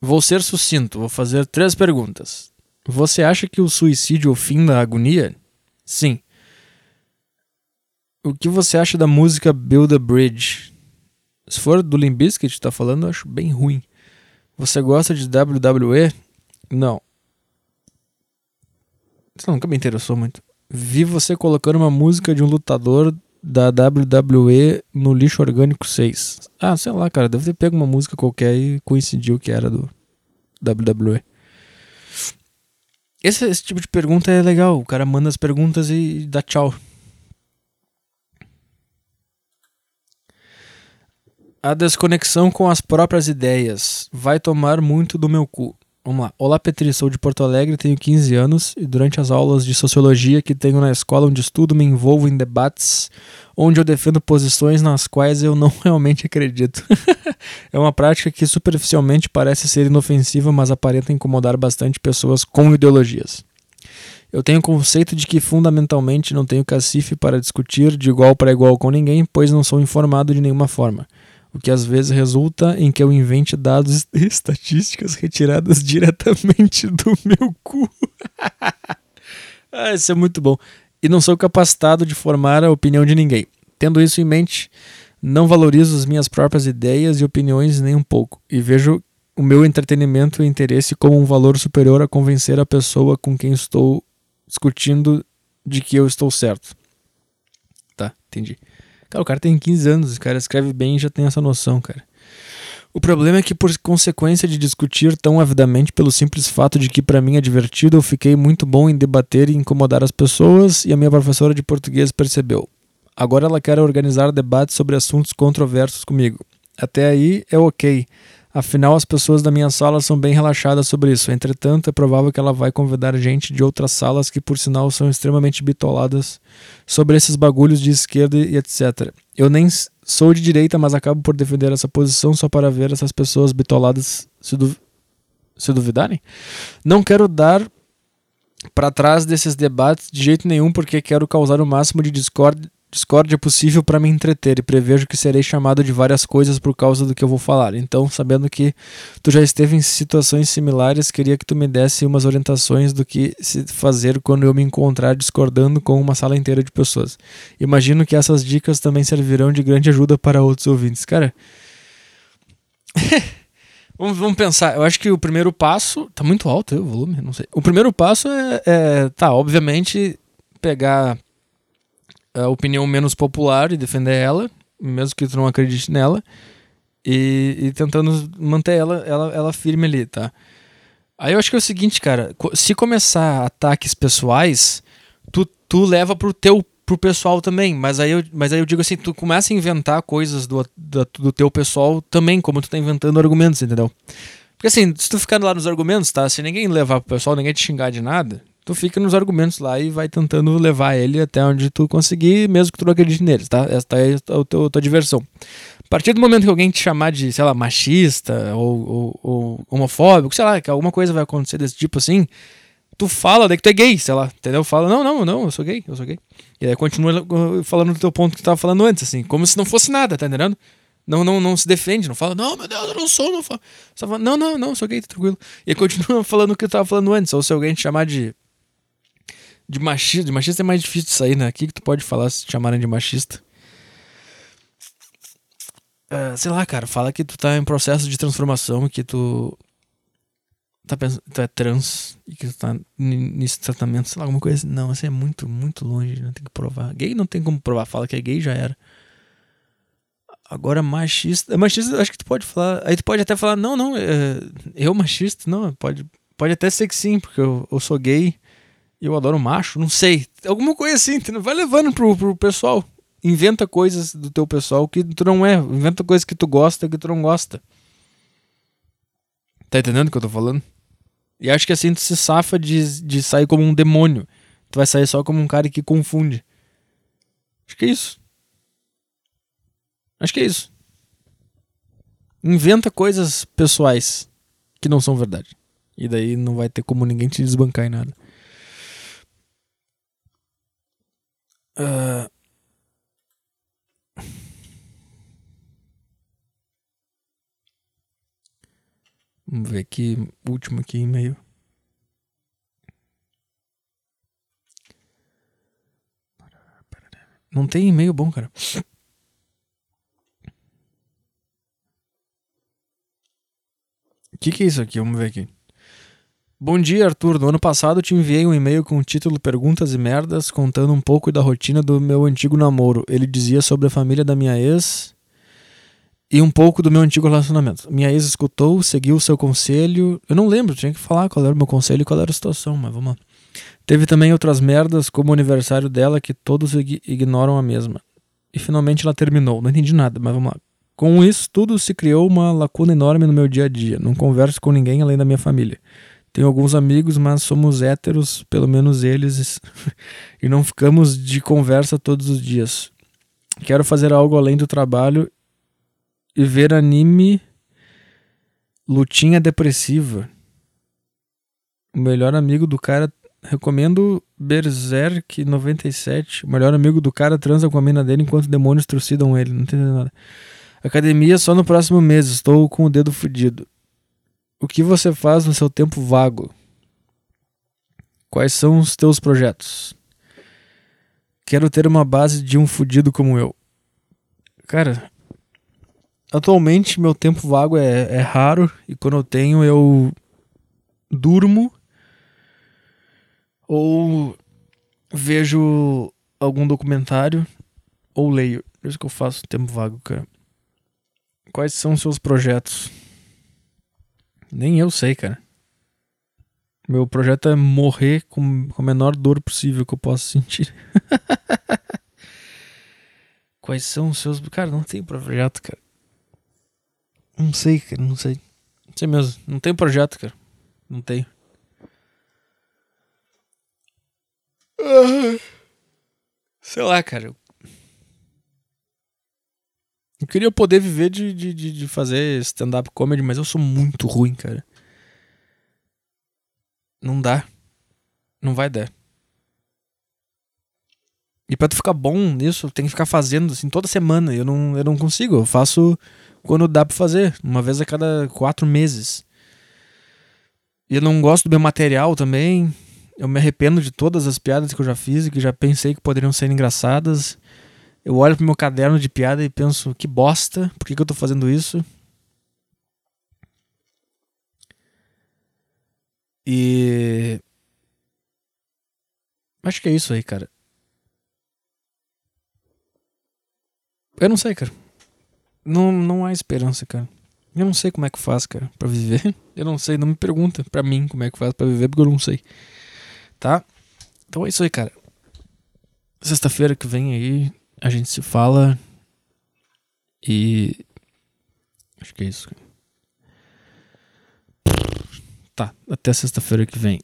Vou ser sucinto, vou fazer três perguntas. Você acha que o suicídio é o fim da agonia? Sim. O que você acha da música Build a Bridge? Se for do Limp Bizkit tá falando, eu acho bem ruim. Você gosta de WWE? Não. Isso nunca me interessou muito. Vi você colocando uma música de um lutador da WWE no lixo orgânico 6. Ah, sei lá, cara, deve ter pego uma música qualquer e coincidiu que era do WWE. Esse, esse tipo de pergunta é legal. O cara manda as perguntas e dá tchau. A desconexão com as próprias ideias vai tomar muito do meu cu. Vamos lá. Olá, Petri, sou de Porto Alegre, tenho 15 anos e durante as aulas de sociologia que tenho na escola onde estudo, me envolvo em debates onde eu defendo posições nas quais eu não realmente acredito. é uma prática que superficialmente parece ser inofensiva, mas aparenta incomodar bastante pessoas com ideologias. Eu tenho o conceito de que fundamentalmente não tenho cacife para discutir de igual para igual com ninguém, pois não sou informado de nenhuma forma o que às vezes resulta em que eu invente dados e estatísticas retiradas diretamente do meu cu. ah, isso é muito bom. E não sou capacitado de formar a opinião de ninguém. Tendo isso em mente, não valorizo as minhas próprias ideias e opiniões nem um pouco, e vejo o meu entretenimento e interesse como um valor superior a convencer a pessoa com quem estou discutindo de que eu estou certo. Tá, entendi. Cara, o cara tem 15 anos, o cara escreve bem e já tem essa noção, cara. O problema é que, por consequência de discutir tão avidamente pelo simples fato de que para mim é divertido, eu fiquei muito bom em debater e incomodar as pessoas, e a minha professora de português percebeu. Agora ela quer organizar debates sobre assuntos controversos comigo. Até aí é ok. Afinal, as pessoas da minha sala são bem relaxadas sobre isso. Entretanto, é provável que ela vai convidar gente de outras salas que, por sinal, são extremamente bitoladas sobre esses bagulhos de esquerda e etc. Eu nem sou de direita, mas acabo por defender essa posição só para ver essas pessoas bitoladas se, du se duvidarem. Não quero dar para trás desses debates de jeito nenhum, porque quero causar o máximo de discórdia discórdia possível para me entreter e prevejo que serei chamado de várias coisas por causa do que eu vou falar. Então, sabendo que tu já esteve em situações similares, queria que tu me desse umas orientações do que se fazer quando eu me encontrar discordando com uma sala inteira de pessoas. Imagino que essas dicas também servirão de grande ajuda para outros ouvintes. Cara, vamos, vamos pensar. Eu acho que o primeiro passo. Tá muito alto o volume, não sei. O primeiro passo é, é tá, obviamente, pegar a opinião menos popular e defender ela, mesmo que tu não acredite nela, e, e tentando manter ela, ela, ela firme ali, tá? Aí eu acho que é o seguinte, cara, se começar ataques pessoais, tu, tu leva pro teu pro pessoal também, mas aí, eu, mas aí eu digo assim, tu começa a inventar coisas do, do, do teu pessoal também, como tu tá inventando argumentos, entendeu? Porque assim, se tu ficar lá nos argumentos, tá? Se ninguém levar pro pessoal, ninguém te xingar de nada, tu fica nos argumentos lá e vai tentando levar ele até onde tu conseguir, mesmo que tu não acredite neles, tá? Esta é a tua, a tua diversão. A partir do momento que alguém te chamar de, sei lá, machista ou, ou, ou, homofóbico, sei lá, que alguma coisa vai acontecer desse tipo assim, tu fala daí que tu é gay, sei lá, entendeu? Fala, não, não, não, eu sou gay, eu sou gay. E aí continua falando do teu ponto que tu tava falando antes, assim, como se não fosse nada, tá entendendo? Não, não, não se defende, não fala, não, meu Deus, eu não sou, não fala. Só fala, não, não, não, sou gay, tá tranquilo. E aí continua falando o que tu tava falando antes, ou se alguém te chamar de de machista. De machista é mais difícil de sair, né? O que, que tu pode falar se te chamarem de machista? Uh, sei lá, cara, fala que tu tá em processo de transformação, que tu. Tá pensando, tu é trans e que tu tá nesse tratamento, sei lá, alguma coisa assim. Não, assim é muito, muito longe, não tem que provar. Gay não tem como provar, fala que é gay já era. Agora, machista. Machista, acho que tu pode falar. Aí tu pode até falar, não, não, é, eu machista, não, pode, pode até ser que sim, porque eu, eu sou gay eu adoro macho, não sei. Alguma coisa assim, vai levando pro, pro pessoal. Inventa coisas do teu pessoal que tu não é. Inventa coisas que tu gosta que tu não gosta. Tá entendendo o que eu tô falando? E acho que assim tu se safa de, de sair como um demônio. Tu vai sair só como um cara que confunde. Acho que é isso. Acho que é isso. Inventa coisas pessoais que não são verdade. E daí não vai ter como ninguém te desbancar em nada. Uh... Vamos ver aqui, último aqui e-mail. Não tem e-mail bom, cara. O que, que é isso aqui? Vamos ver aqui. Bom dia, Arthur. No ano passado te enviei um e-mail com o título Perguntas e Merdas, contando um pouco da rotina do meu antigo namoro. Ele dizia sobre a família da minha ex e um pouco do meu antigo relacionamento. Minha ex escutou, seguiu o seu conselho. Eu não lembro, tinha que falar qual era o meu conselho e qual era a situação, mas vamos lá. Teve também outras merdas, como o aniversário dela, que todos ignoram a mesma. E finalmente ela terminou. Não entendi nada, mas vamos lá. Com isso tudo se criou uma lacuna enorme no meu dia a dia. Não converso com ninguém além da minha família. Tenho alguns amigos, mas somos héteros, pelo menos eles, e não ficamos de conversa todos os dias. Quero fazer algo além do trabalho e ver anime Lutinha Depressiva. O melhor amigo do cara. Recomendo Berserk 97. O melhor amigo do cara transa com a mina dele enquanto demônios trucidam ele. Não entendeu nada. Academia só no próximo mês. Estou com o dedo fudido. O que você faz no seu tempo vago? Quais são os teus projetos? Quero ter uma base de um fudido como eu. Cara, atualmente meu tempo vago é, é raro e quando eu tenho eu durmo ou vejo algum documentário ou leio. É isso que eu faço no tempo vago, cara. Quais são os seus projetos? Nem eu sei, cara. Meu projeto é morrer com, com a menor dor possível que eu possa sentir. Quais são os seus. Cara, não tem projeto, cara. Não sei, cara, não sei. Não sei mesmo. Não tem projeto, cara. Não tem. Sei lá, cara. Eu queria poder viver de, de, de fazer stand-up comedy, mas eu sou muito ruim, cara. Não dá. Não vai dar. E pra tu ficar bom nisso, tem que ficar fazendo assim toda semana. Eu não, eu não consigo. Eu faço quando dá pra fazer. Uma vez a cada quatro meses. E eu não gosto do meu material também. Eu me arrependo de todas as piadas que eu já fiz e que já pensei que poderiam ser engraçadas. Eu olho pro meu caderno de piada e penso, que bosta, por que, que eu tô fazendo isso? E. Acho que é isso aí, cara. Eu não sei, cara. Não, não há esperança, cara. Eu não sei como é que faz, cara, pra viver. Eu não sei, não me pergunta pra mim como é que faz pra viver, porque eu não sei. Tá? Então é isso aí, cara. Sexta-feira que vem aí, a gente se fala e. Acho que é isso. Tá, até sexta-feira que vem.